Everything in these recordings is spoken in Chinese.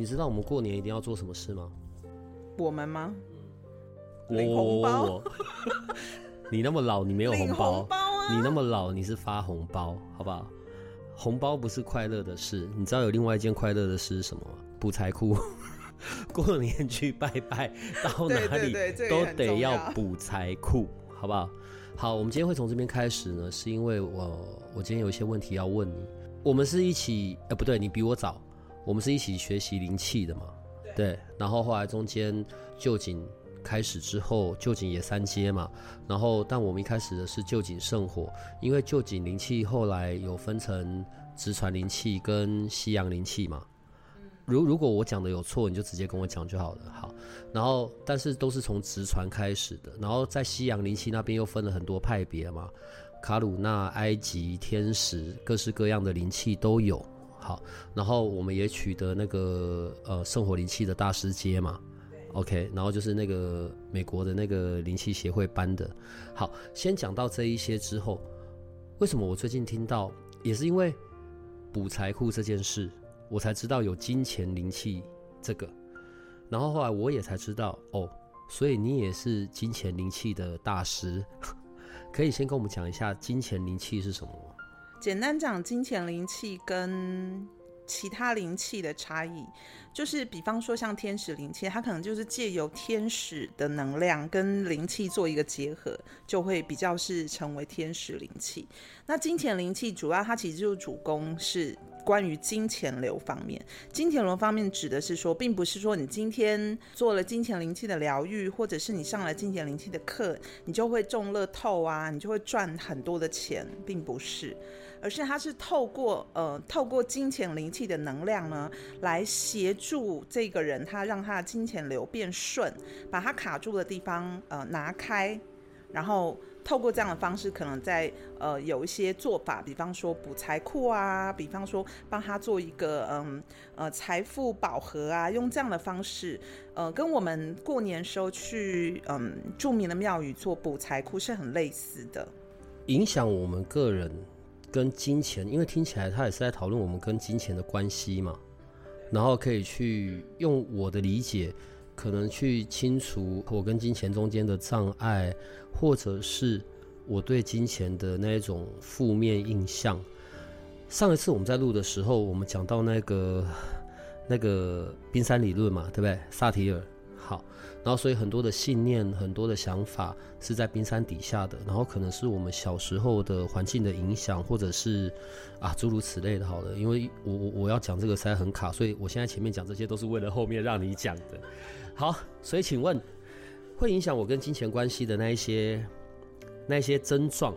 你知道我们过年一定要做什么事吗？我们吗？领红包我 你那么老，你没有红领包。红包啊！你那么老，你是发红包，好不好？红包不是快乐的事，你知道有另外一件快乐的事是什么吗？补财库。过年去拜拜，到哪里都得要补财库，好不好？好，我们今天会从这边开始呢，是因为我我今天有一些问题要问你。我们是一起，呃，不对，你比我早，我们是一起学习灵气的嘛？对。然后后来中间旧景开始之后，旧景也三阶嘛。然后，但我们一开始的是旧景圣火，因为旧景灵气后来有分成直传灵气跟西洋灵气嘛。如如果我讲的有错，你就直接跟我讲就好了。好，然后但是都是从直传开始的，然后在西洋灵气那边又分了很多派别嘛，卡鲁纳、埃及、天使，各式各样的灵气都有。好，然后我们也取得那个呃圣火灵气的大师阶嘛。OK，然后就是那个美国的那个灵气协会颁的。好，先讲到这一些之后，为什么我最近听到，也是因为补财库这件事，我才知道有金钱灵气这个。然后后来我也才知道，哦，所以你也是金钱灵气的大师，可以先跟我们讲一下金钱灵气是什么吗？简单讲，金钱灵气跟其他灵气的差异，就是比方说像天使灵气，它可能就是借由天使的能量跟灵气做一个结合，就会比较是成为天使灵气。那金钱灵气主要它其实就主攻是关于金钱流方面。金钱流方面指的是说，并不是说你今天做了金钱灵气的疗愈，或者是你上了金钱灵气的课，你就会中乐透啊，你就会赚很多的钱，并不是。而是它是透过呃透过金钱灵气的能量呢，来协助这个人，他让他的金钱流变顺，把他卡住的地方呃拿开，然后透过这样的方式，可能在呃有一些做法，比方说补财库啊，比方说帮他做一个嗯呃财富宝盒啊，用这样的方式，呃跟我们过年时候去嗯著名的庙宇做补财库是很类似的。影响我们个人跟金钱，因为听起来他也是在讨论我们跟金钱的关系嘛，然后可以去用我的理解，可能去清除我跟金钱中间的障碍，或者是我对金钱的那一种负面印象。上一次我们在录的时候，我们讲到那个那个冰山理论嘛，对不对？萨提尔。然后所以很多的信念、很多的想法是在冰山底下的，然后可能是我们小时候的环境的影响，或者是啊诸如此类的。好了，因为我我我要讲这个实在很卡，所以我现在前面讲这些都是为了后面让你讲的。好，所以请问，会影响我跟金钱关系的那一些那一些症状，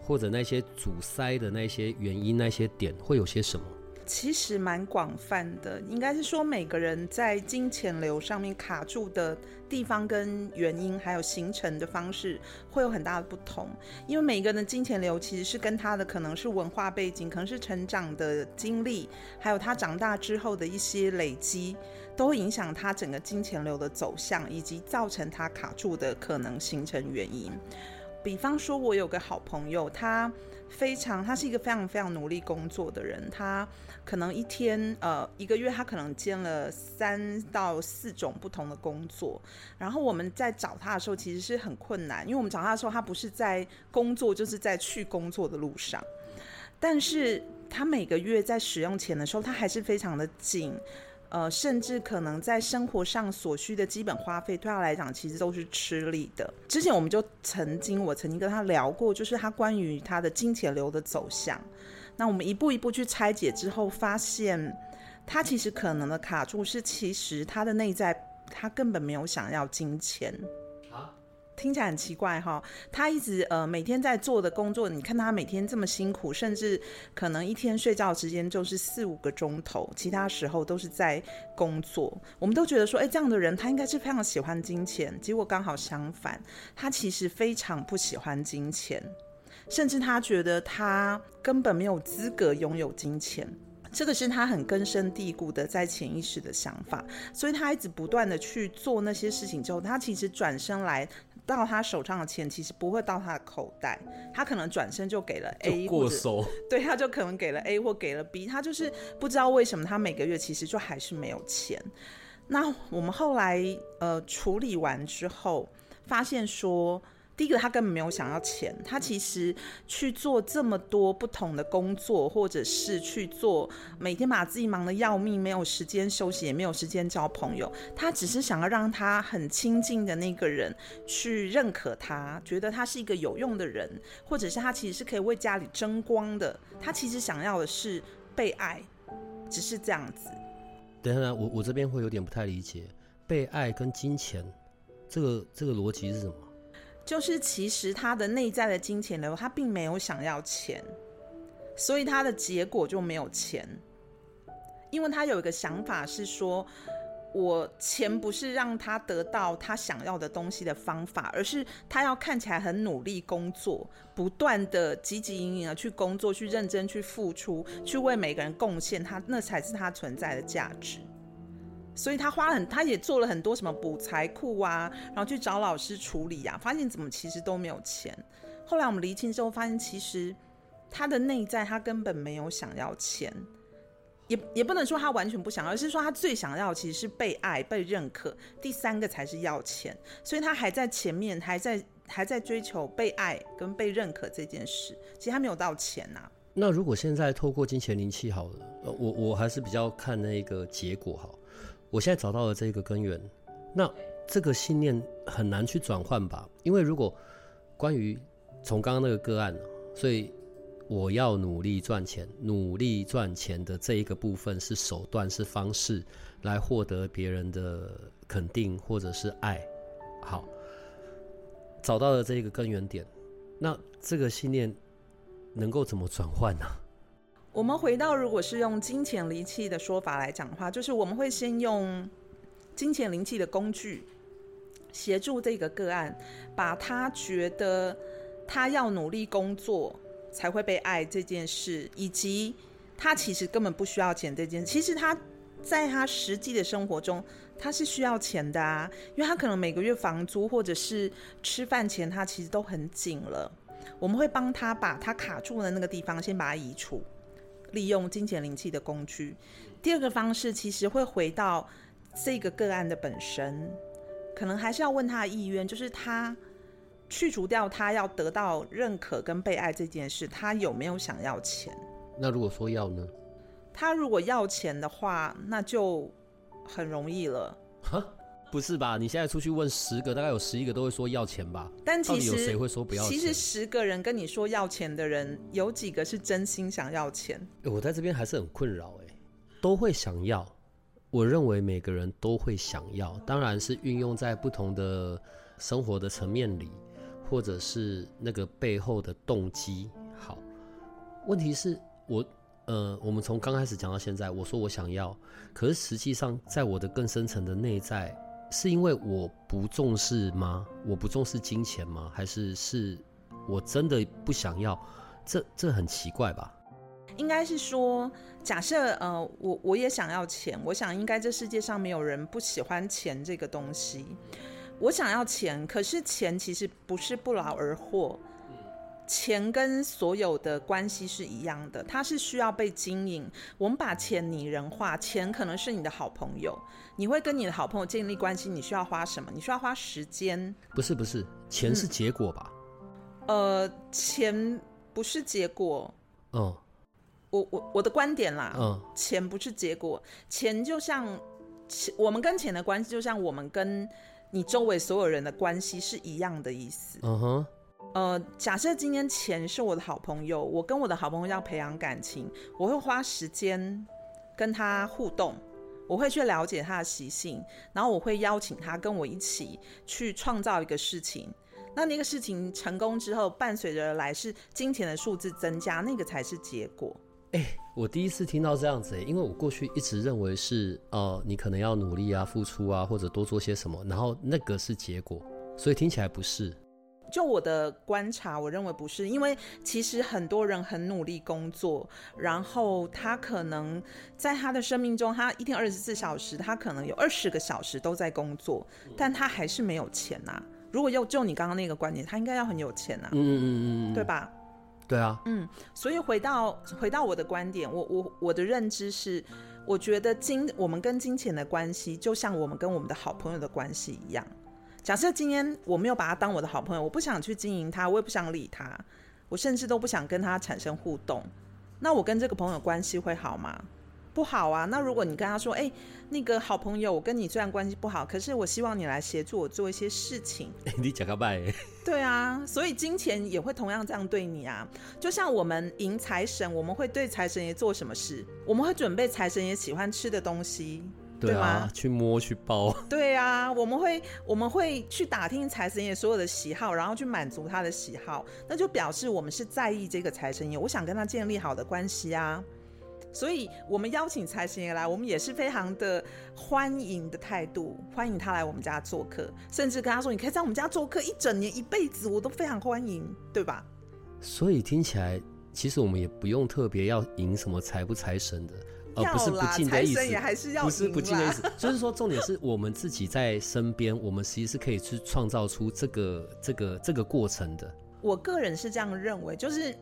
或者那些阻塞的那些原因、那些点，会有些什么？其实蛮广泛的，应该是说每个人在金钱流上面卡住的地方跟原因，还有形成的方式会有很大的不同。因为每个人的金钱流其实是跟他的可能是文化背景，可能是成长的经历，还有他长大之后的一些累积，都会影响他整个金钱流的走向，以及造成他卡住的可能形成原因。比方说，我有个好朋友，他非常，他是一个非常非常努力工作的人。他可能一天，呃，一个月，他可能兼了三到四种不同的工作。然后我们在找他的时候，其实是很困难，因为我们找他的时候，他不是在工作，就是在去工作的路上。但是他每个月在使用钱的时候，他还是非常的紧。呃，甚至可能在生活上所需的基本花费，对他来讲其实都是吃力的。之前我们就曾经，我曾经跟他聊过，就是他关于他的金钱流的走向。那我们一步一步去拆解之后，发现他其实可能的卡住是，其实他的内在他根本没有想要金钱。听起来很奇怪哈，他一直呃每天在做的工作，你看他每天这么辛苦，甚至可能一天睡觉时间就是四五个钟头，其他时候都是在工作。我们都觉得说，哎，这样的人他应该是非常喜欢金钱，结果刚好相反，他其实非常不喜欢金钱，甚至他觉得他根本没有资格拥有金钱。这个是他很根深蒂固的在潜意识的想法，所以他一直不断的去做那些事情之后，他其实转身来。到他手上的钱其实不会到他的口袋，他可能转身就给了 A 或者，对，他就可能给了 A 或给了 B，他就是不知道为什么他每个月其实就还是没有钱。那我们后来呃处理完之后，发现说。第一个，他根本没有想要钱，他其实去做这么多不同的工作，或者是去做每天把自己忙得要命，没有时间休息，也没有时间交朋友。他只是想要让他很亲近的那个人去认可他，觉得他是一个有用的人，或者是他其实是可以为家里争光的。他其实想要的是被爱，只是这样子。等下，我我这边会有点不太理解，被爱跟金钱，这个这个逻辑是什么？就是其实他的内在的金钱流，他并没有想要钱，所以他的结果就没有钱。因为他有一个想法是说，我钱不是让他得到他想要的东西的方法，而是他要看起来很努力工作，不断的汲汲营营的去工作，去认真去付出，去为每个人贡献，他那才是他存在的价值。所以他花了很，他也做了很多什么补财库啊，然后去找老师处理啊，发现怎么其实都没有钱。后来我们厘清之后，发现其实他的内在他根本没有想要钱，也也不能说他完全不想要，而是说他最想要其实是被爱、被认可，第三个才是要钱。所以他还在前面，还在还在追求被爱跟被认可这件事，其实他没有到钱呐。那如果现在透过金钱灵气好了，我我还是比较看那个结果好。我现在找到了这个根源，那这个信念很难去转换吧？因为如果关于从刚刚那个个案，所以我要努力赚钱，努力赚钱的这一个部分是手段，是方式来获得别人的肯定或者是爱。好，找到了这个根源点，那这个信念能够怎么转换呢？我们回到，如果是用金钱灵气的说法来讲的话，就是我们会先用金钱灵气的工具协助这个个案，把他觉得他要努力工作才会被爱这件事，以及他其实根本不需要钱这件。其实他在他实际的生活中，他是需要钱的啊，因为他可能每个月房租或者是吃饭钱，他其实都很紧了。我们会帮他把他卡住的那个地方先把它移除。利用金钱灵气的工具。第二个方式其实会回到这个个案的本身，可能还是要问他的意愿，就是他去除掉他要得到认可跟被爱这件事，他有没有想要钱？那如果说要呢？他如果要钱的话，那就很容易了。不是吧？你现在出去问十个，大概有十一个都会说要钱吧？但其实有谁会说不要钱？其实十个人跟你说要钱的人，有几个是真心想要钱？我在这边还是很困扰哎，都会想要。我认为每个人都会想要，当然是运用在不同的生活的层面里，或者是那个背后的动机。好，问题是我呃，我们从刚开始讲到现在，我说我想要，可是实际上在我的更深层的内在。是因为我不重视吗？我不重视金钱吗？还是是我真的不想要？这这很奇怪吧？应该是说，假设呃，我我也想要钱，我想应该这世界上没有人不喜欢钱这个东西。我想要钱，可是钱其实不是不劳而获。钱跟所有的关系是一样的，它是需要被经营。我们把钱拟人化，钱可能是你的好朋友，你会跟你的好朋友建立关系，你需要花什么？你需要花时间？不是不是，钱是结果吧？呃，钱不是结果。嗯，我我我的观点啦，嗯，钱不是结果，钱就像钱，我们跟钱的关系，就像我们跟你周围所有人的关系是一样的意思。嗯哼。呃，假设今天钱是我的好朋友，我跟我的好朋友要培养感情，我会花时间跟他互动，我会去了解他的习性，然后我会邀请他跟我一起去创造一个事情，那那个事情成功之后，伴随着来是金钱的数字增加，那个才是结果。我第一次听到这样子、欸，因为我过去一直认为是呃，你可能要努力啊、付出啊，或者多做些什么，然后那个是结果，所以听起来不是。就我的观察，我认为不是，因为其实很多人很努力工作，然后他可能在他的生命中，他一天二十四小时，他可能有二十个小时都在工作，但他还是没有钱呐、如果要就你刚刚那个观点，他应该要很有钱呐、嗯嗯嗯嗯，对吧？对啊，嗯，所以回到回到我的观点，我我我的认知是，我觉得金我们跟金钱的关系，就像我们跟我们的好朋友的关系一样。假设今天我没有把他当我的好朋友，我不想去经营他，我也不想理他，我甚至都不想跟他产生互动，那我跟这个朋友关系会好吗？不好啊。那如果你跟他说，哎、那个好朋友，我跟你虽然关系不好，可是我希望你来协助我做一些事情，你讲个拜，对啊，所以金钱也会同样这样对你啊。就像我们迎财神，我们会对财神爷做什么事？我们会准备财神爷喜欢吃的东西，对对啊吗，去摸去抱，对啊，我们会我们会去打听财神爷所有的喜好，然后去满足他的喜好，那就表示我们是在意这个财神爷，我想跟他建立好的关系啊。所以，我们邀请财神爷来，我们也是非常的欢迎的态度，欢迎他来我们家做客，甚至跟他说：“你可以在我们家做客一整年、一辈子，我都非常欢迎，对吧？所以听起来其实我们也不用特别要迎什么财不财神的，而、不是不要啦敬的意思财神爷还是要不是不迎啦敬的意思，就是说重点是我们自己在身边，我们其实是可以去创造出这个这个这个过程的。？”我个人是这样认为，就是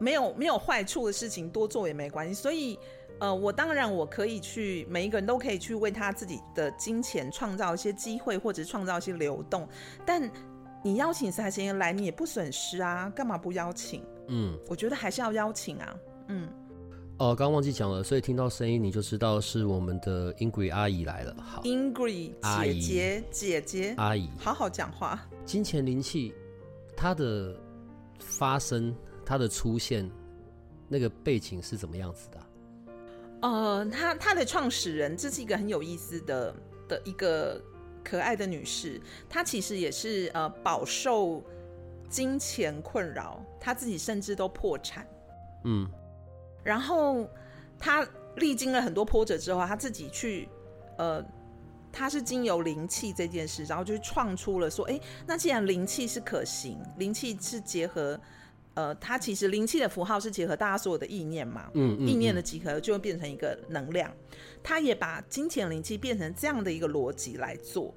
没有没有坏处的事情多做也没关系。所以，呃，我当然我可以去，每一个人都可以去为他自己的金钱创造一些机会，或者创造一些流动。但你邀请财神爷来，你也不损失啊，干嘛不邀请？嗯，我觉得还是要邀请啊。嗯，哦，刚刚忘记讲了，所以听到声音你就知道是我们的 Ingrid 阿姨来了。好，Ingrid 阿姨姐姐姐姐，阿姨，好好讲话。金钱灵气它的发生，它的出现，那个背景是怎么样子的啊、呃，她她的创始人，这是一个很有意思的的一个可爱的女士，她其实也是呃饱受金钱困扰，她自己甚至都破产，嗯然后他历经了很多波折之后，他自己去呃。他是经由灵气这件事，然后就创出了说，哎，那既然灵气是可行，灵气是结合，呃，它其实灵气的符号是结合大家所有的意念嘛，嗯嗯，意念的嗯集合就会变成一个能量。他也把金钱灵气变成这样的一个逻辑来做，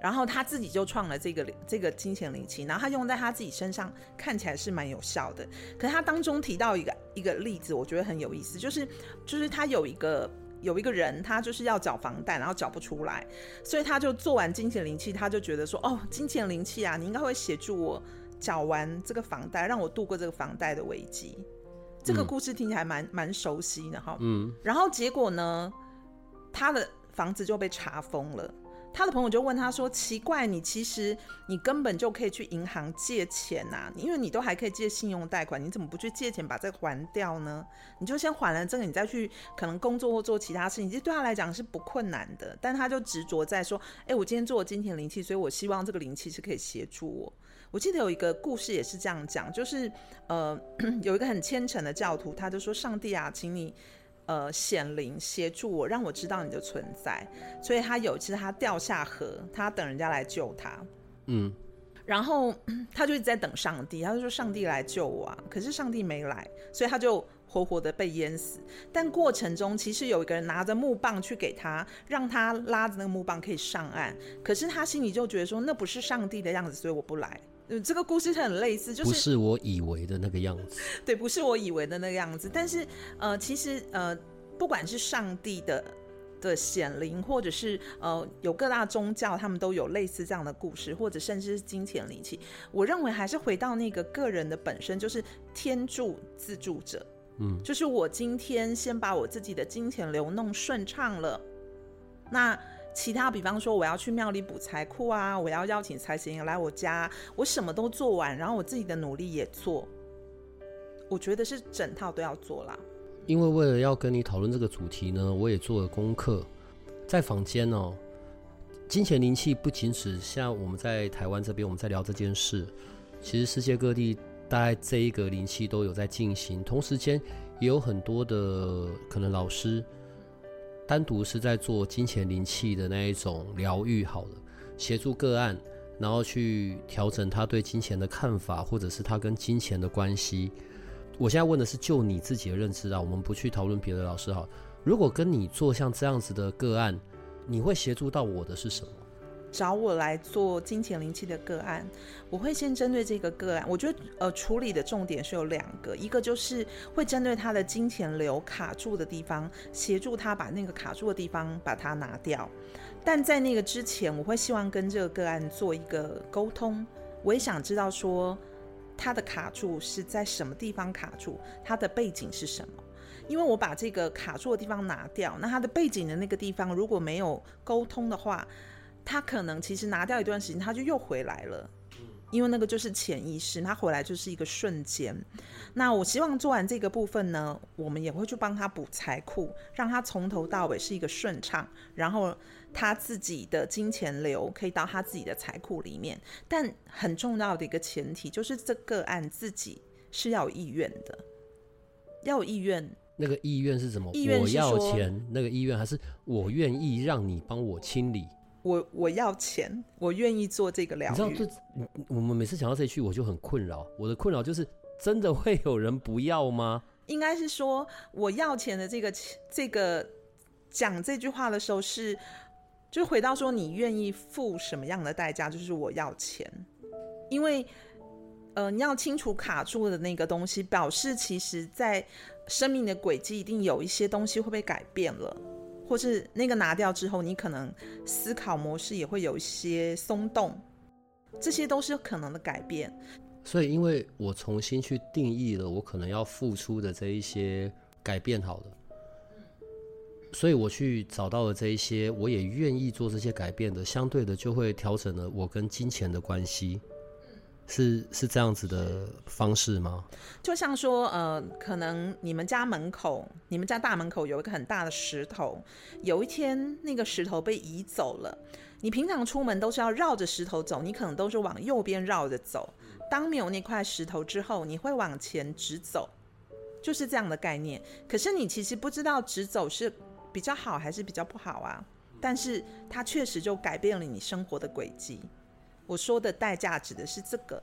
然后他自己就创了这个这个金钱灵气，然后他用在他自己身上，看起来是蛮有效的。可是他当中提到一个一个例子，我觉得很有意思，就是就是他有一个。有一个人，他就是要缴房贷，然后缴不出来，所以他就做完金钱灵气，他就觉得说：“哦，金钱灵气啊，你应该会协助我缴完这个房贷，让我度过这个房贷的危机。”这个嗯故事听起来蛮蛮熟悉的哈。嗯然后结果呢，他的房子就被查封了。他的朋友就问他说：“奇怪，你其实你根本就可以去银行借钱呐、因为你都还可以借信用贷款，你怎么不去借钱把这还掉呢？你就先还了这个，你再去可能工作或做其他事情，其实对他来讲是不困难的。但他就执着在说：，哎、我今天做了金钱灵气，所以我希望这个灵气是可以协助我。我记得有一个故事也是这样讲，就是呃，有一个很虔诚的教徒，他就说：上帝啊，请你。”呃，显灵协助我，让我知道你的存在。所以他有一次他掉下河，他等人家来救他，嗯然后他就一直在等上帝，他就说上帝来救我啊，可是上帝没来，所以他就活活的被淹死。但过程中其实有一个人拿着木棒去给他，让他拉着那个木棒可以上岸，可是他心里就觉得说那不是上帝的样子，所以我不来。嗯，这个故事很类似，就是不是我以为的那个样子。对，不是我以为的那个样子。但是呃，其实呃，不管是上帝的的显灵，或者是呃有各大宗教，他们都有类似这样的故事，或者甚至是金钱灵气。我认为还是回到那个个人的本身，就是天助自助者。嗯，就是我今天先把我自己的金钱流弄顺畅了，那。其他，比方说我要去庙里补财库啊，我要邀请财神爷来我家，我什么都做完，然后我自己的努力也做，我觉得是整套都要做啦。因为为了要跟你讨论这个主题呢，我也做了功课，在坊间哦，金钱灵气不仅只像我们在台湾这边我们在聊这件事，其实世界各地大概这一个灵气都有在进行，同时间也有很多的可能老师单独是在做金钱灵气的那一种疗愈，好了，协助个案，然后去调整他对金钱的看法，或者是他跟金钱的关系。我现在问的是就你自己的认知啊，我们不去讨论别的老师哈。如果跟你做像这样子的个案，你会协助到我的是什么？找我来做金钱灵气的个案，我会先针对这个个案，我觉得呃处理的重点是有两个，一个就是会针对他的金钱流卡住的地方，协助他把那个卡住的地方把它拿掉。但在那个之前，我会希望跟这个个案做一个沟通，我也想知道说他的卡住是在什么地方卡住，他的背景是什么。因为我把这个卡住的地方拿掉，那它的背景的那个地方如果没有沟通的话，它可能其实拿掉一段时间，他就又回来了。因为那个就是潜意识，他回来就是一个瞬间。那我希望做完这个部分呢，我们也会去帮他补财库，让他从头到尾是一个顺畅，然后他自己的金钱流可以到他自己的财库里面。但很重要的一个前提就是这个案自己是要有意愿的，要有意愿。那个意愿是什么？意愿我要钱，那个意愿还是我愿意让你帮我清理？我我要钱，我愿意做这个疗愈。你知道，这我们每次讲到这句，我就很困扰。我的困扰就是，真的会有人不要吗？应该是说，我要钱的这个这个讲这句话的时候，是就回到说，你愿意付什么样的代价？就是我要钱，因为呃，你要清楚卡住的那个东西，表示其实在。生命的轨迹一定有一些东西会被改变了，或是那个拿掉之后，你可能思考模式也会有一些松动，这些都是可能的改变。所以，因为我重新去定义了我可能要付出的这一些改变，好了，所以我去找到了这一些，我也愿意做这些改变的，相对的就会调整了我跟金钱的关系。是是这样子的方式吗？就像说，呃，可能你们家门口，你们家大门口有一个很大的石头，有一天那个石头被移走了。你平常出门都是要绕着石头走，你可能都是往右边绕着走。当没有那块石头之后，你会往前直走，就是这样的概念。可是你其实不知道直走是比较好还是比较不好啊。但是它确实就改变了你生活的轨迹。我说的代价指的是这个，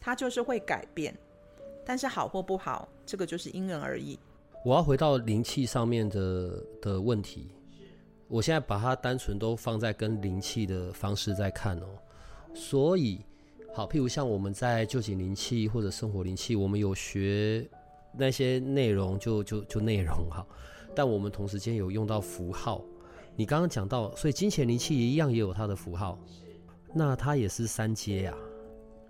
它就是会改变，但是好或不好，这个就是因人而异。我要回到灵气上面的的问题，我现在把它单纯都放在跟灵气的方式在看哦。所以，好，譬如像我们在旧景灵气或者生活灵气，我们有学那些内容，就就就内容哈，但我们同时间有用到符号。你刚刚讲到，所以金钱灵气一样也有它的符号。那它也是三阶呀？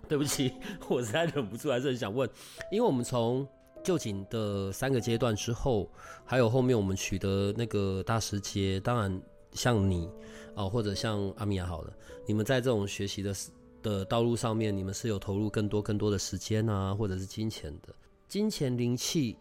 对不起，我实在忍不住，还是很想问，因为我们从旧景的三个阶段之后，还有后面我们取得那个大师阶，当然像你啊，或者像阿米亚好了，你们在这种学习的的道路上面，你们是有投入更多更多的时间啊，或者是金钱的，金钱灵气。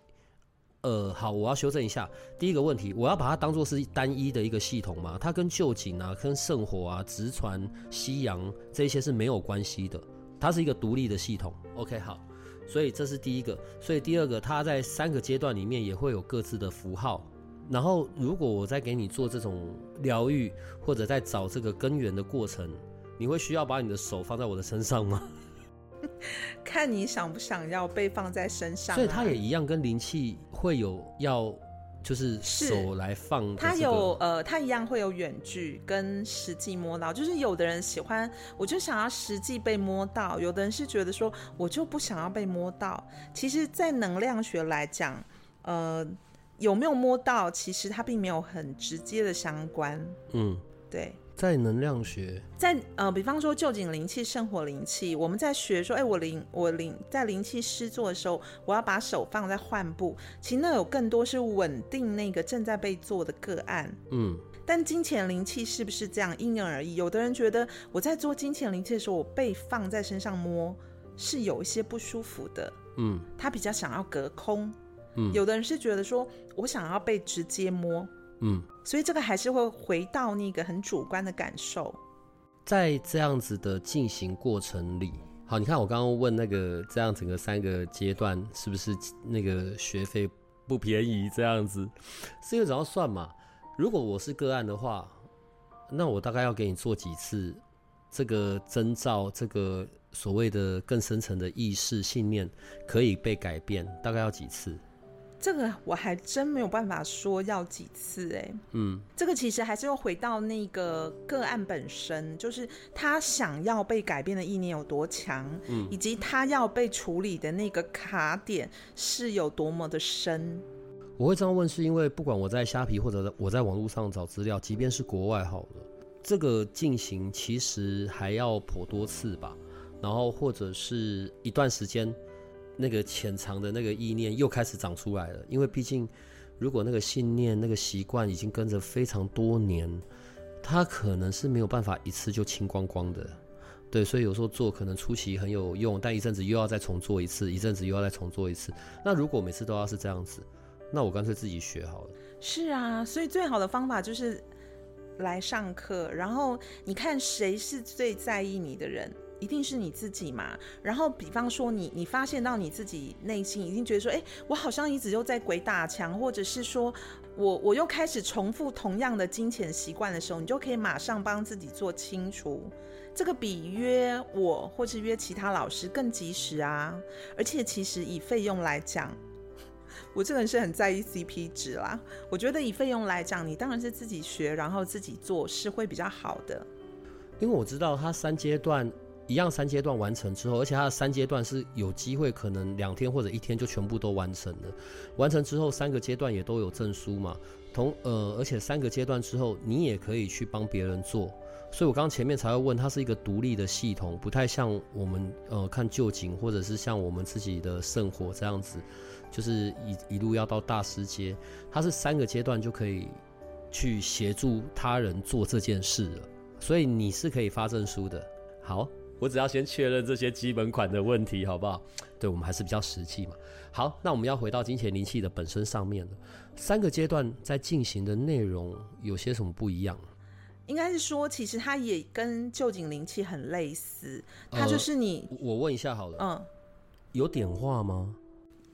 呃，好，我要修正一下。第一个问题，我要把它当做是单一的一个系统吗？它跟旧景啊、跟圣火啊、直传、夕阳这些是没有关系的，它是一个独立的系统。OK，好，所以这是第一个。所以第二个，它在三个阶段里面也会有各自的符号。然后，如果我在给你做这种疗愈，或者在找这个根源的过程，你会需要把你的手放在我的身上吗？看你想不想要被放在身上，所以它也一样跟灵气会有要，就是手来放。它有呃，它一样会有远距跟实际摸到，就是有的人喜欢，我就想要实际被摸到；有的人是觉得说，我就不想要被摸到。其实，在能量学来讲，呃，有没有摸到，其实它并没有很直接的相关。嗯，对。在能量学，在呃，比方说旧景灵气、圣火灵气，我们在学说，哎，我灵我灵在灵气施作的时候，我要把手放在患部，其实那有更多是稳定那个正在被做的个案。嗯，但金钱灵气是不是这样？因人而异。有的人觉得我在做金钱灵气的时候，我被放在身上摸是有一些不舒服的。嗯，他比较想要隔空。嗯，有的人是觉得说我想要被直接摸。嗯，所以这个还是会回到那个很主观的感受。在这样子的进行过程里，好，你看我刚刚问那个这样整个三个阶段是不是那个学费不便宜？这样子是因为怎样算嘛？如果我是个案的话，那我大概要给你做几次这个征兆，这个所谓的更深层的意识信念可以被改变，大概要几次？这个我还真没有办法说要几次哎，嗯，这个其实还是要回到那个个案本身，就是他想要被改变的意念有多强，嗯，以及他要被处理的那个卡点是有多么的深。我会这样问，是因为不管我在虾皮或者我在网络上找资料，即便是国外好了，这个进行其实还要颇多次吧，然后或者是一段时间。那个潜藏的那个意念又开始长出来了，因为毕竟，如果那个信念、那个习惯已经跟着非常多年，它可能是没有办法一次就清光光的。对，所以有时候做可能初期很有用，但一阵子又要再重做一次，一阵子又要再重做一次。那如果每次都要是这样子，那我干脆自己学好了。是啊，所以最好的方法就是来上课，然后你看谁是最在意你的人。一定是你自己嘛？然后，比方说你，你发现到你自己内心已经觉得说，哎，我好像一直又在鬼打墙，或者是说我我又开始重复同样的金钱习惯的时候，你就可以马上帮自己做清除。这个比约我或是约其他老师更及时啊！而且其实以费用来讲，我这个人是很在意 CP 值啦。我觉得以费用来讲，你当然是自己学，然后自己做是会比较好的。因为我知道他三阶段。一样三阶段完成之后，而且它的三阶段是有机会可能两天或者一天就全部都完成了。完成之后，三个阶段也都有证书嘛。同呃，而且三个阶段之后，你也可以去帮别人做。所以我刚前面才会问，它是一个独立的系统，不太像我们呃看旧景，或者是像我们自己的圣火这样子，就是一一路要到大师阶。它是三个阶段就可以去协助他人做这件事了。所以你是可以发证书的。好。我只要先确认这些基本款的问题，好不好？对我们还是比较实际嘛。好，那我们要回到金钱灵气的本身上面了。三个阶段在进行的内容有些什么不一样？应该是说，其实它也跟旧景灵气很类似，它就是你。我问一下好了，嗯，有点化吗？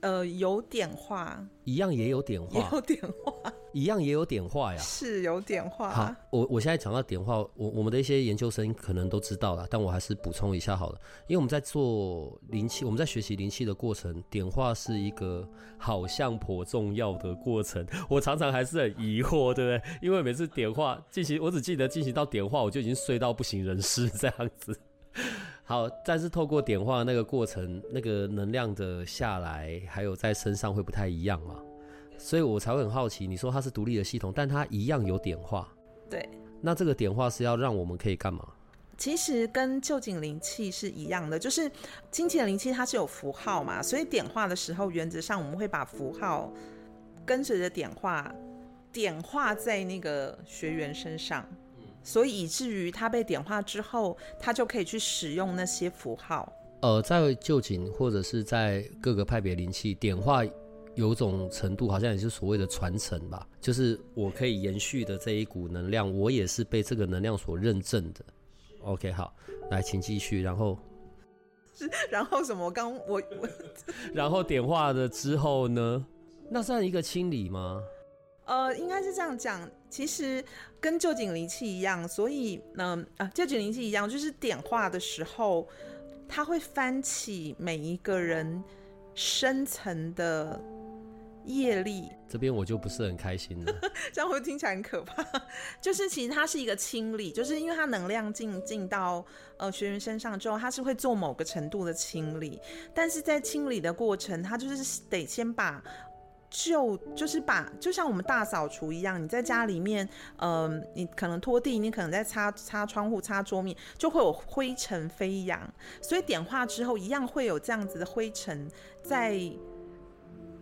呃，有点化，一样也有点化，有点化，一样也有点化呀，是有点化。好，我我现在讲到点化，我我们的一些研究生可能都知道了，但我还是补充一下好了，因为我们在做灵气，我们在学习灵气的过程，点化是一个好像颇重要的过程，我常常还是很疑惑，对不对？因为每次点化进行，我只记得进行到点化，我就已经睡到不省人事这样子。好，但是透过点化那个过程，那个能量的下来，还有在身上会不太一样嘛，所以我才会很好奇。你说它是独立的系统，但它一样有点化。对，那这个点化是要让我们可以干嘛？其实跟旧景灵气是一样的，就是金钱灵气它是有符号嘛，所以点化的时候，原则上我们会把符号跟随着点化，点化在那个学员身上。所以以至于他被点化之后，他就可以去使用那些符号。呃，在旧景或者是在各个派别灵气点化，有种程度好像也是所谓的传承吧，就是我可以延续的这一股能量，我也是被这个能量所认证的。OK，好，来，请继续。然后，然后什么？刚我我，然后点化了之后呢？那算一个清理吗？呃，应该是这样讲，其实跟旧景灵气一样，所以呢，啊，旧景灵气一样，就是点化的时候，它会翻起每一个人深层的业力。这边我就不是很开心了，这样会听起来很可怕。就是其实它是一个清理，就是因为它能量进进到呃学员身上之后，它是会做某个程度的清理，但是在清理的过程，它就是得先把。就就是把，就像我们大扫除一样，你在家里面，嗯，你可能拖地，你可能在擦擦窗户、擦桌面，就会有灰尘飞扬。所以点化之后，一样会有这样子的灰尘在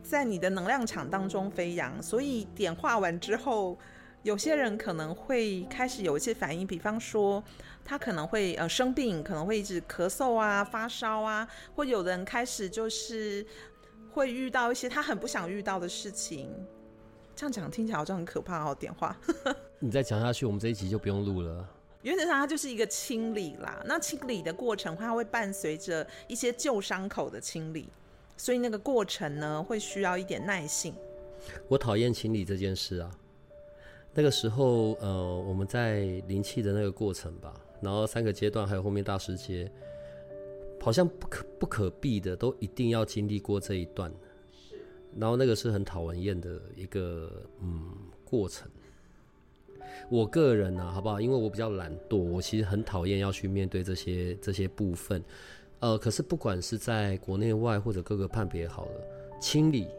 在你的能量场当中飞扬。所以点化完之后，有些人可能会开始有一些反应，比方说他可能会呃生病，可能会一直咳嗽啊、发烧啊，或有人开始就是。会遇到一些他很不想遇到的事情，这样讲听起来好像很可怕哦，电话。你再讲下去，我们这一集就不用录了。原则上，它就是一个清理啦。那清理的过程，它会伴随着一些旧伤口的清理，所以那个过程呢，会需要一点耐性。我讨厌清理这件事啊。那个时候，呃，我们在灵气的那个过程吧，然后三个阶段，还有后面大师阶，好像不可不可避的，都一定要经历过这一段。是然后那个是很讨人厌的一个嗯过程。我个人呢，好不好？因为我比较懒惰，我其实很讨厌要去面对这些这些部分。呃，可是不管是在国内外或者各个判别好了，清理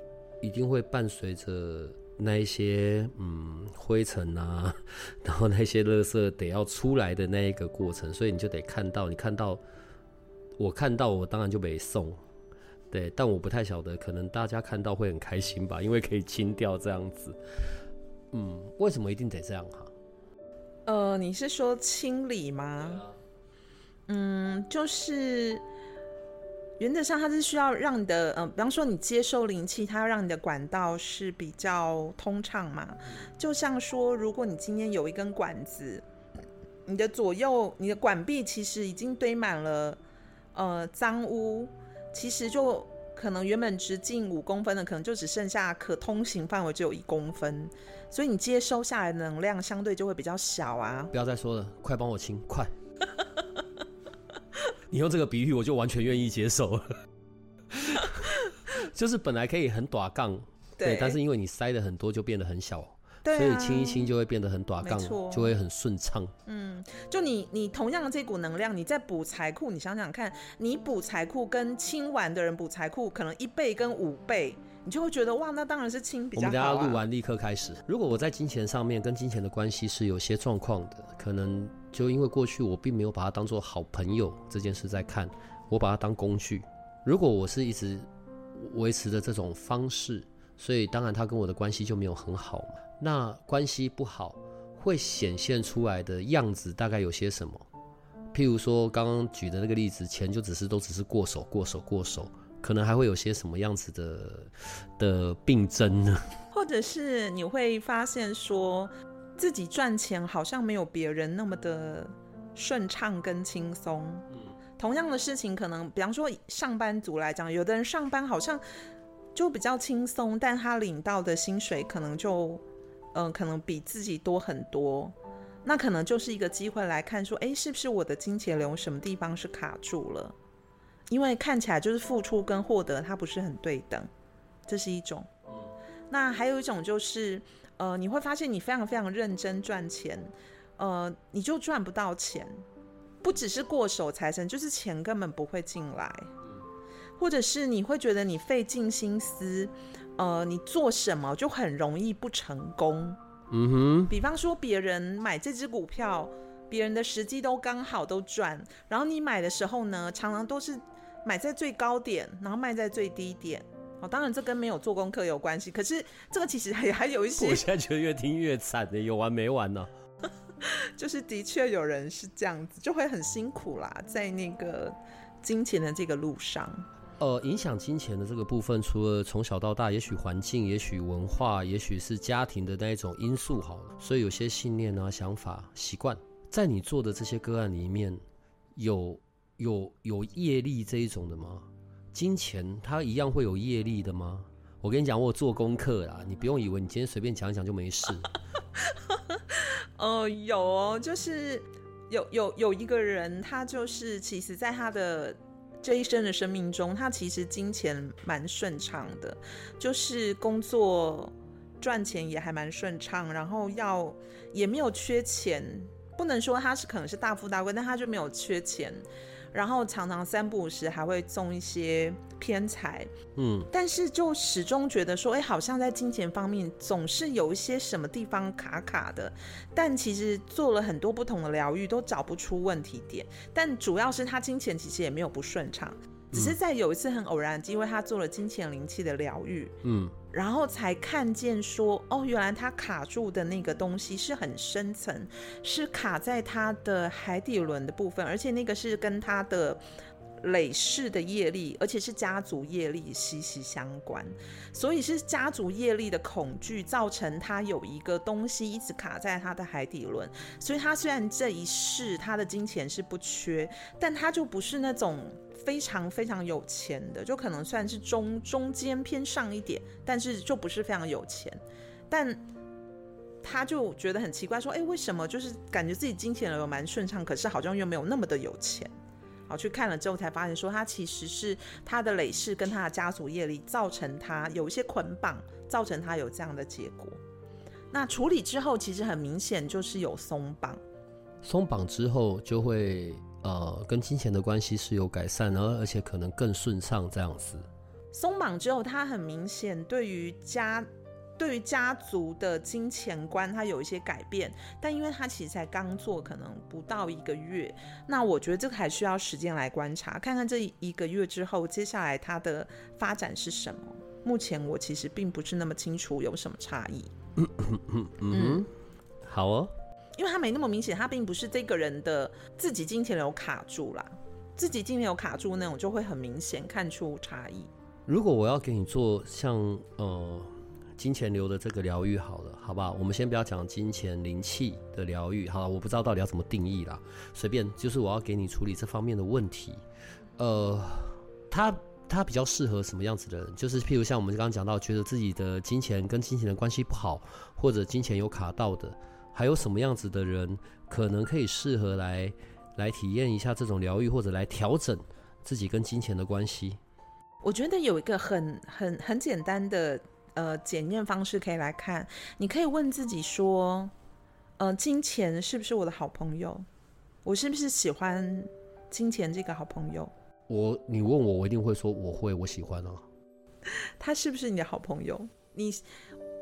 一定会伴随着那一些嗯灰尘啊，然后那些垃圾得要出来的那一个过程，所以你就得看到，你看到我看到我当然就没送，对，但我不太晓得，可能大家看到会很开心吧，因为可以清掉这样子。嗯，为什么一定得这样哈？呃，你是说清理吗？嗯，就是原则上它是需要让你的，嗯，比方说你接受灵气，它要让你的管道是比较通畅嘛。就像说，如果你今天有一根管子，你的左右你的管壁其实已经堆满了呃脏污，其实就。可能原本直径五公分的，可能就只剩下可通行范围只有一公分，所以你接收下来的能量相对就会比较小啊。不要再说了，快帮我清，快！你用这个比喻，我就完全愿意接受了。就是本来可以很短杠，对，但是因为你塞的很多，就变得很小。所以清一清就会变得很短杠，就会很顺畅。嗯，就你你同样的这股能量，你在补财库，你想想看，你补财库跟清完的人补财库，可能一倍跟五倍，你就会觉得哇，那当然是清比较好。我们等下录完立刻开始。如果我在金钱上面跟金钱的关系是有些状况的，可能就因为过去我并没有把它当做好朋友这件事在看，我把它当工具。如果我是一直维持着这种方式，所以当然他跟我的关系就没有很好嘛。那关系不好会显现出来的样子大概有些什么？譬如说刚刚举的那个例子，钱就只是都只是过手过手过手，可能还会有些什么样子的的病症呢？或者是你会发现说自己赚钱好像没有别人那么的顺畅跟轻松。嗯同样的事情，可能比方说上班族来讲，有的人上班好像就比较轻松，但他领到的薪水可能就。嗯，可能比自己多很多，那可能就是一个机会来看，说，哎，是不是我的金钱流什么地方是卡住了？因为看起来就是付出跟获得它不是很对等，这是一种。那还有一种就是，呃，你会发现你非常非常认真赚钱，呃，你就赚不到钱，不只是过手财神，就是钱根本不会进来，或者是你会觉得你费尽心思。呃，你做什么就很容易不成功。嗯哼，比方说别人买这只股票，别人的时机都刚好都赚，然后你买的时候呢，常常都是买在最高点，然后卖在最低点。哦，当然这跟没有做功课有关系，可是这个其实还 还有一些。我现在觉得越听越惨的，有完没完呢？就是的确有人是这样子，就会很辛苦啦，在那个金钱的这个路上。呃，影响金钱的这个部分，除了从小到大，也许环境，也许文化，也许是家庭的那一种因素，好了，所以有些信念啊、想法、习惯，在你做的这些个案里面，有有有业力这一种的吗？金钱它一样会有业力的吗？我跟你讲，我做功课啦，你不用以为你今天随便讲一讲就没事。哦，有哦，就是有有有一个人，他就是其实在他的。这一生的生命中，他其实金钱蛮顺畅的，就是工作赚钱也还蛮顺畅，然后要也没有缺钱，不能说他是可能是大富大贵，但他就没有缺钱。然后常常三不五时还会中一些偏财，嗯，但是就始终觉得说，哎，好像在金钱方面总是有一些什么地方卡卡的。但其实做了很多不同的疗愈，都找不出问题点。但主要是他金钱其实也没有不顺畅。只是在有一次很偶然的机会，他做了金钱灵气的疗愈，嗯，然后才看见说，哦，原来他卡住的那个东西是很深层，是卡在他的海底轮的部分，而且那个是跟他的累世的业力，而且是家族业力息息相关，所以是家族业力的恐惧造成他有一个东西一直卡在他的海底轮，所以他虽然这一世他的金钱是不缺，但他就不是那种非常非常有钱的，就可能算是中中间偏上一点，但是就不是非常有钱，但他就觉得很奇怪，说，哎，为什么就是感觉自己金钱流蛮顺畅，可是好像又没有那么的有钱。好，去看了之后才发现，说他其实是他的累世跟他的家族业力造成他有一些捆绑，造成他有这样的结果。那处理之后，其实很明显就是有松绑。松绑之后就会呃，跟金钱的关系是有改善，然后而且可能更顺畅这样子。松绑之后，他很明显对于家。对于家族的金钱观，他有一些改变，但因为他其实才刚做，可能不到一个月，那我觉得这个还需要时间来观察，看看这一个月之后，接下来他的发展是什么。目前我其实并不是那么清楚有什么差异。嗯，好哦，因为他没那么明显，他并不是这个人的自己金钱流卡住了，自己金钱流卡住那种就会很明显看出差异。如果我要给你做像呃。金钱流的这个疗愈好了，好吧？我们先不要讲金钱灵气的疗愈，好，我不知道到底要怎么定义啦，随便，就是我要给你处理这方面的问题。呃，他他比较适合什么样子的人？就是譬如像我们刚刚讲到，觉得自己的金钱跟金钱的关系不好，或者金钱有卡到的，还有什么样子的人可能可以适合来来体验一下这种疗愈，或者来调整自己跟金钱的关系？我觉得有一个很很很简单的。呃，检验方式可以来看，你可以问自己说，呃，金钱是不是我的好朋友？我是不是喜欢金钱这个好朋友？我，你问我，我一定会说我会，我喜欢啊。他是不是你的好朋友？你，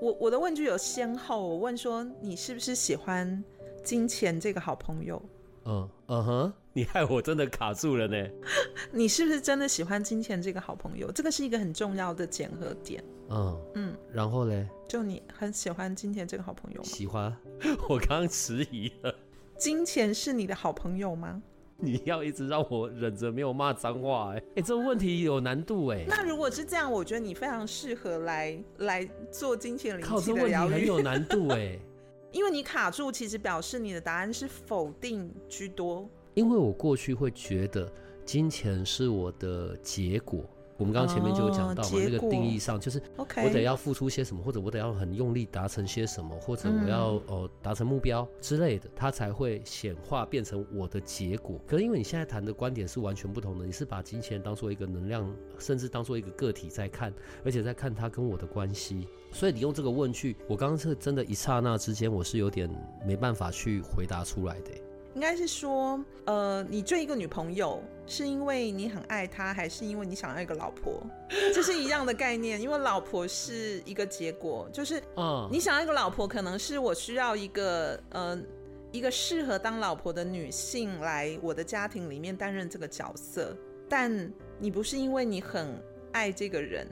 我我的问句有先后，我问说你是不是喜欢金钱这个好朋友？嗯嗯哼，你害我真的卡住了呢。你是不是真的喜欢金钱这个好朋友？这个是一个很重要的检核点。嗯嗯，然后嘞？就你很喜欢金钱这个好朋友吗？喜欢。我刚刚迟疑了。金钱是你的好朋友吗？你要一直让我忍着没有骂脏话，哎哎，这个问题有难度哎。那如果是这样，我觉得你非常适合来来做金钱灵气的疗愈。很有难度哎，因为你卡住，其实表示你的答案是否定居多。因为我过去会觉得金钱是我的结果。我们刚刚前面就有讲到嘛，那个定义上就是我得要付出些什么，或者我得要很用力达成些什么，或者我要哦达成目标之类的，它才会显化变成我的结果。可是因为你现在谈的观点是完全不同的，你是把金钱当做一个能量，甚至当做一个个体在看，而且在看它跟我的关系。所以你用这个问句，我刚刚是真的一刹那之间，我是有点没办法去回答出来的。应该是说，呃，你追一个女朋友，是因为你很爱她，还是因为你想要一个老婆？这是一样的概念，因为老婆是一个结果，就是，嗯，你想要一个老婆，可能是我需要一个，呃，一个适合当老婆的女性来我的家庭里面担任这个角色，但你不是因为你很爱这个人。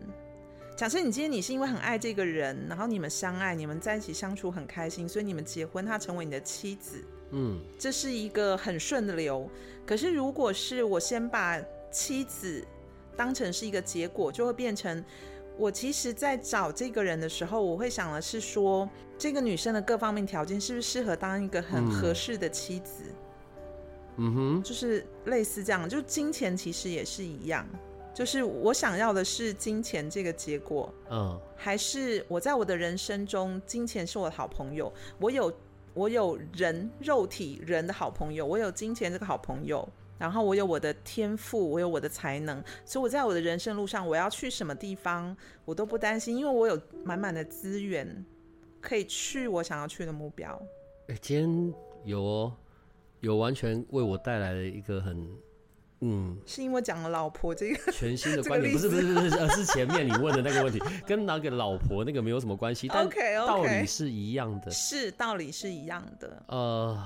假设你今天你是因为很爱这个人，然后你们相爱，你们在一起相处很开心，所以你们结婚，她成为你的妻子。嗯，这是一个很顺的流。可是，如果是我先把妻子当成是一个结果，就会变成我其实，在找这个人的时候，我会想的是说，这个女生的各方面条件是不是适合当一个很合适的妻子？嗯哼，就是类似这样。就金钱其实也是一样，就是我想要的是金钱这个结果，嗯，还是我在我的人生中，金钱是我的好朋友，我有。我有人肉体人的好朋友，我有金钱这个好朋友，然后我有我的天赋，我有我的才能，所以我在我的人生路上，我要去什么地方，我都不担心，因为我有满满的资源可以去我想要去的目标。哎，今天有哦，有完全为我带来了一个很。嗯，是因为讲了老婆这个 全新的观点，不是不是不是，而是前面你问的那个问题，跟那个老婆那个没有什么关系，但道理是一样的，是道理是一样的。呃，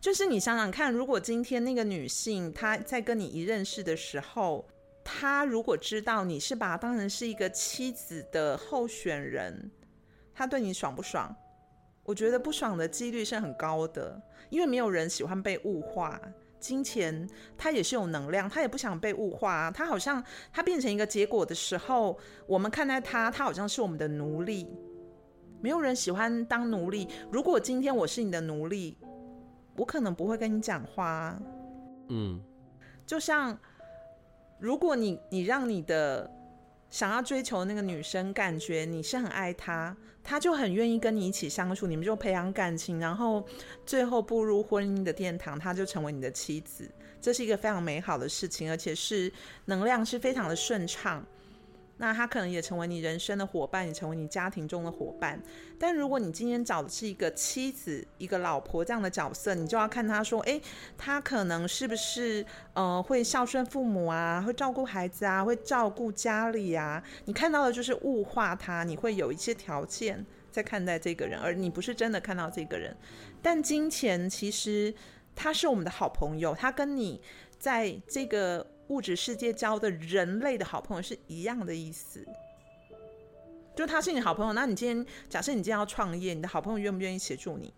就是你想想看，如果今天那个女性她在跟你一认识的时候，她如果知道你是把她当成是一个妻子的候选人，她对你爽不爽？我觉得不爽的几率是很高的，因为没有人喜欢被物化。金钱它也是有能量，他也不想被物化啊。他好像他变成一个结果的时候，我们看待他，他好像是我们的奴隶。没有人喜欢当奴隶。如果今天我是你的奴隶，我可能不会跟你讲话。嗯，就像如果你你让你的想要追求那个女生感觉你是很爱她，她就很愿意跟你一起相处，你们就培养感情，然后最后步入婚姻的殿堂，她就成为你的妻子。这是一个非常美好的事情，而且是能量是非常的顺畅。那他可能也成为你人生的伙伴，也成为你家庭中的伙伴。但如果你今天找的是一个妻子、一个老婆这样的角色，你就要看他说，哎，他可能是不是呃会孝顺父母啊，会照顾孩子啊，会照顾家里啊？你看到的就是物化他，你会有一些条件在看待这个人，而你不是真的看到这个人。但金钱其实他是我们的好朋友，他跟你在这个。物质世界交的人类的好朋友是一样的意思，就他是你好朋友。那你今天假设你今天要创业，你的好朋友愿不愿意协助你？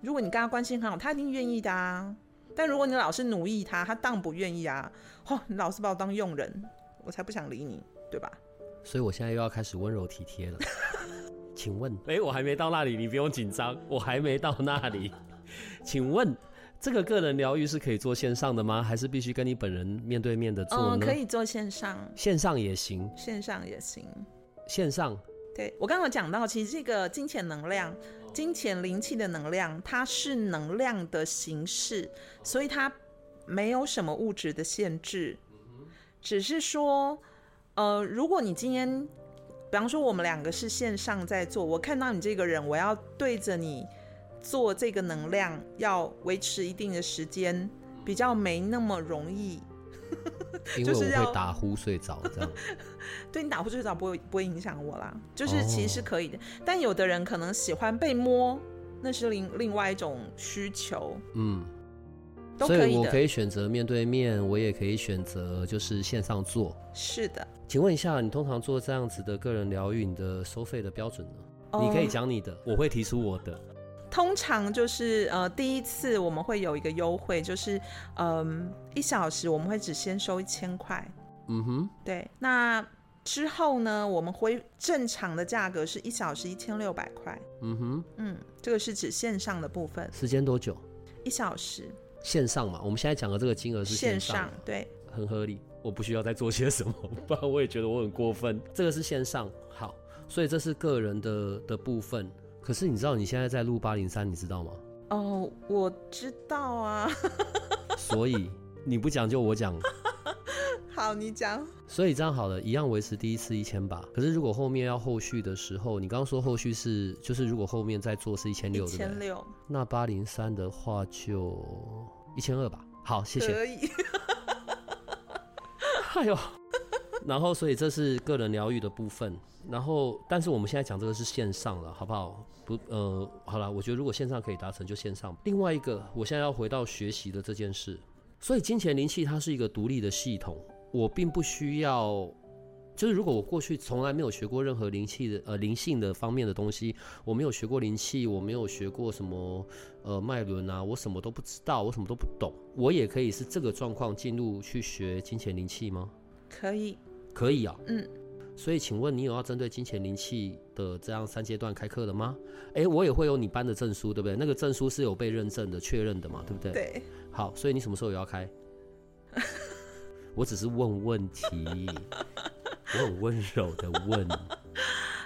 如果你跟他关系很好，他一定愿意的啊。但如果你老是奴役他，他当然不愿意啊。哦，你老是把我当佣人，我才不想理你，对吧？所以我现在又要开始温柔体贴了。请问，哎，我还没到那里，你不用紧张，我还没到那里。请问。这个个人疗愈是可以做线上的吗？还是必须跟你本人面对面的做呢？可以做线上，线上也行，线上也行，线上。对我刚刚讲到，其实这个金钱能量、金钱灵气的能量，它是能量的形式，所以它没有什么物质的限制，只是说，呃，如果你今天，比方说我们两个是线上在做，我看到你这个人，我要对着你。做这个能量要维持一定的时间，比较没那么容易。因为我会打呼睡着，这样。对你打呼睡着不会不会影响我啦，就是其实是可以的。但有的人可能喜欢被摸，那是另另外一种需求。嗯，所以我可以选择面对面，我也可以选择就是线上做。是的，请问一下，你通常做这样子的个人疗愈，你的收费的标准呢？你可以讲你的，我会提出我的。通常就是呃，第一次我们会有一个优惠，就是嗯，一小时我们会只先收一千块。嗯哼，对。那之后呢，我们会正常的价格是一小时一千六百块。嗯哼，嗯，这个是指线上的部分。时间多久？一小时。线上嘛，我们现在讲的这个金额是线上，对，很合理。我不需要再做些什么，不然我也觉得我很过分。这个是线上，好，所以这是个人的的部分。可是你知道你现在在录八零三，你知道吗？哦，我知道啊。所以你不讲就我讲。好，你讲。所以这样好了，一样维持第一次一千八。可是如果后面要后续的时候，你刚刚说后续是就是如果后面再做是一千六，一千六。那八零三的话就一千二吧。好，谢谢。可以。哎呦。然后，所以这是个人疗愈的部分。然后，但是我们现在讲这个是线上了，好不好？不，呃，好了，我觉得如果线上可以达成，就线上。另外一个，我现在要回到学习的这件事。所以，金钱灵气它是一个独立的系统，我并不需要。就是如果我过去从来没有学过任何灵气的呃灵性的方面的东西，我没有学过灵气，我没有学过什么呃脉轮啊，我什么都不知道，我什么都不懂，我也可以是这个状况进入去学金钱灵气吗？可以。可以啊，嗯，所以请问你有要针对金钱灵气的这样三阶段开课的吗？哎，我也会有你班的证书，对不对？那个证书是有被认证的、确认的嘛，对不对？对。好，所以你什么时候也要开？我只是问问题，我很温柔的问。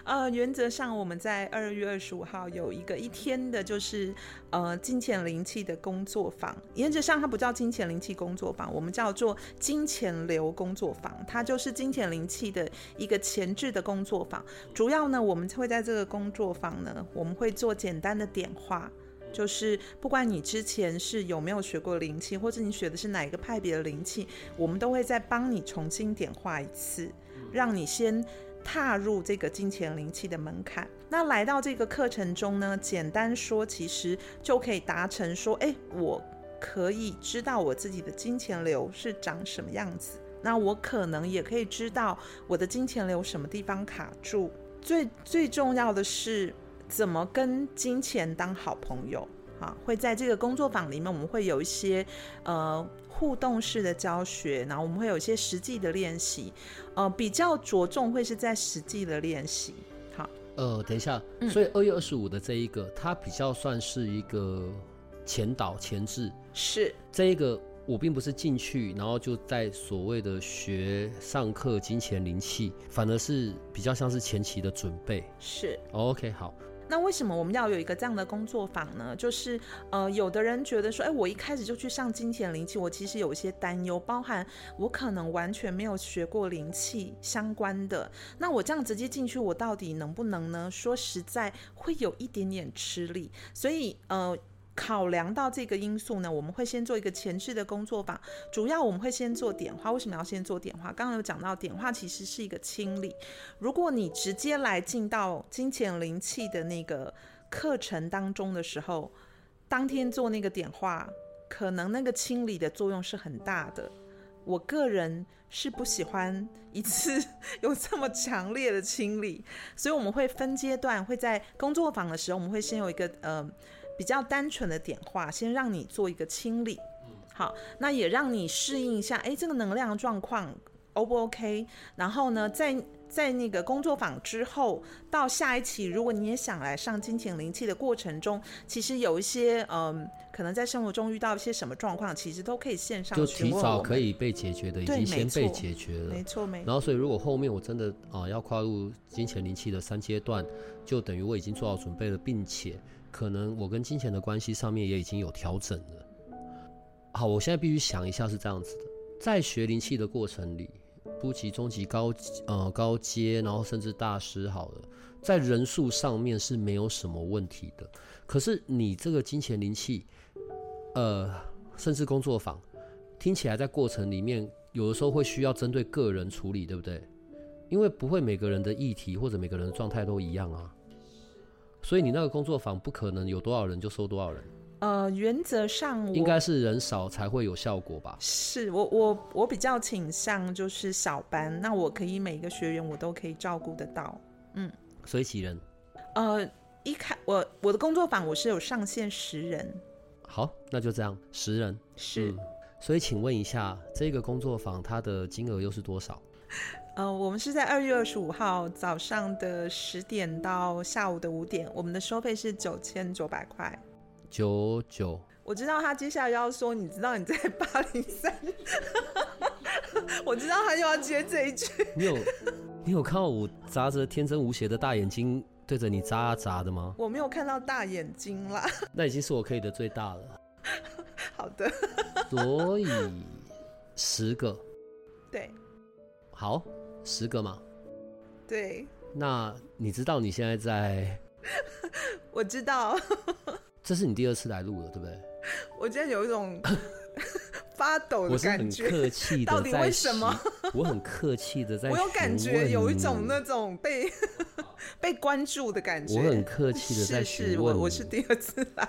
呃，原则上我们在二月二十五号有一个一天的，就是呃金钱灵气的工作坊。原则上它不叫金钱灵气工作坊，我们叫做金钱流工作坊。它就是金钱灵气的一个前置的工作坊。主要呢，我们会在这个工作坊呢，我们会做简单的点化，就是不管你之前是有没有学过灵气，或者你学的是哪一个派别的灵气，我们都会再帮你重新点化一次，让你先。踏入这个金钱灵气的门槛，那来到这个课程中呢，简单说，其实就可以达成说，哎，我可以知道我自己的金钱流是长什么样子，那我可能也可以知道我的金钱流什么地方卡住。最最重要的是，怎么跟金钱当好朋友。好，会在这个工作坊里面，我们会有一些呃互动式的教学，然后我们会有一些实际的练习，呃，比较着重会是在实际的练习。好，呃，等一下，所以二月二十五的这一个，它比较算是一个前导前置，是这一个我并不是进去，然后就在所谓的学上课金钱灵气，反而是比较像是前期的准备。是。OK，好，那为什么我们要有一个这样的工作坊呢？就是呃，有的人觉得说，哎，我一开始就去上金钱灵气，我其实有一些担忧，包含我可能完全没有学过灵气相关的，那我这样直接进去，我到底能不能呢？说实在，会有一点点吃力，所以呃。考量到这个因素呢，我们会先做一个前置的工作坊，主要我们会先做点化。为什么要先做点化？刚刚有讲到，点化其实是一个清理。如果你直接来进到金钱灵气的那个课程当中的时候，当天做那个点化，可能那个清理的作用是很大的。我个人是不喜欢一次 有这么强烈的清理，所以我们会分阶段，会在工作坊的时候，我们会先有一个呃比较单纯的点化，先让你做一个清理。好，那也让你适应一下，哎，这个能量状况 O 不 OK？然后呢，在在那个工作坊之后，到下一期，如果你也想来上金钱灵气的过程中，其实有一些嗯，可能在生活中遇到一些什么状况，其实都可以线上就提早可以被解决的，已经先被错解决了。没错没错，然后，所以如果后面我真的啊、要跨入金钱灵气的三阶段，就等于我已经做好准备了，并且可能我跟金钱的关系上面也已经有调整了。好，我现在必须想一下是这样子的，在学灵气的过程里，初级、中级、高呃高阶，然后甚至大师好了，在人数上面是没有什么问题的。可是你这个金钱灵气，呃，甚至工作坊，听起来在过程里面有的时候会需要针对个人处理，对不对？因为不会每个人的议题或者每个人的状态都一样啊，所以你那个工作坊不可能有多少人就收多少人，呃，原则上应该是人少才会有效果吧？是我我我比较倾向就是小班，那我可以每个学员我都可以照顾得到。嗯所以几人？呃，一开我我的工作坊我是有上限十人，好，那就这样，十人。是、嗯所以请问一下，这个工作坊它的金额又是多少？呃，我们是在二月二十五号早上的十点到下午的五点，我们的收费是九千九百块。九九。我知道他接下来要说，你知道你在八零三，我知道他又要接这一句。你有 你有看到我眨着天真无邪的大眼睛对着你眨啊眨的吗？我没有看到大眼睛啦。那已经是我可以的最大了。好的，所以十个，对好，十个嘛。对，那你知道你现在在？我知道，这是你第二次来录了，对不对？我今天有一种 发抖的感觉。客气到底为什么？我很客气的在我有感觉有一种那种被被关注的感觉。我很客气的在是是，询问你我我是第二次来。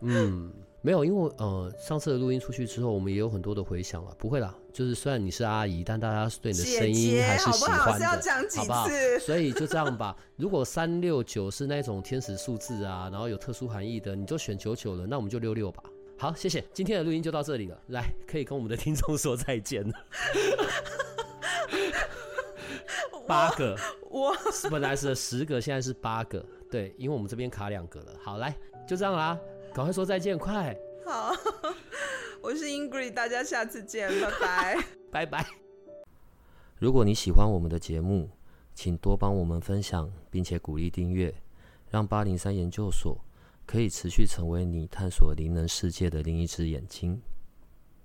嗯，没有，因为呃，上次的录音出去之后，我们也有很多的回响了。不会啦，就是虽然你是阿姨，但大家对你的声音姐还是喜好不好？是欢的，要讲几好不好？次？所以就这样吧。如果三六九是那种天使数字啊，然后有特殊含义的，你就选九九了，那我们就六六吧。好，谢谢，今天的录音就到这里了。来，可以跟我们的听众说再见了。八个，我本来是十个，现在是八个。对，因为我们这边卡两个了。好，来，就这样啦，赶快说再见，快，好，我是 Ingrid，大家下次见，拜拜。拜拜。如果你喜欢我们的节目，请多帮我们分享，并且鼓励订阅，让八零三研究所可以持续成为你探索灵能世界的另一只眼睛。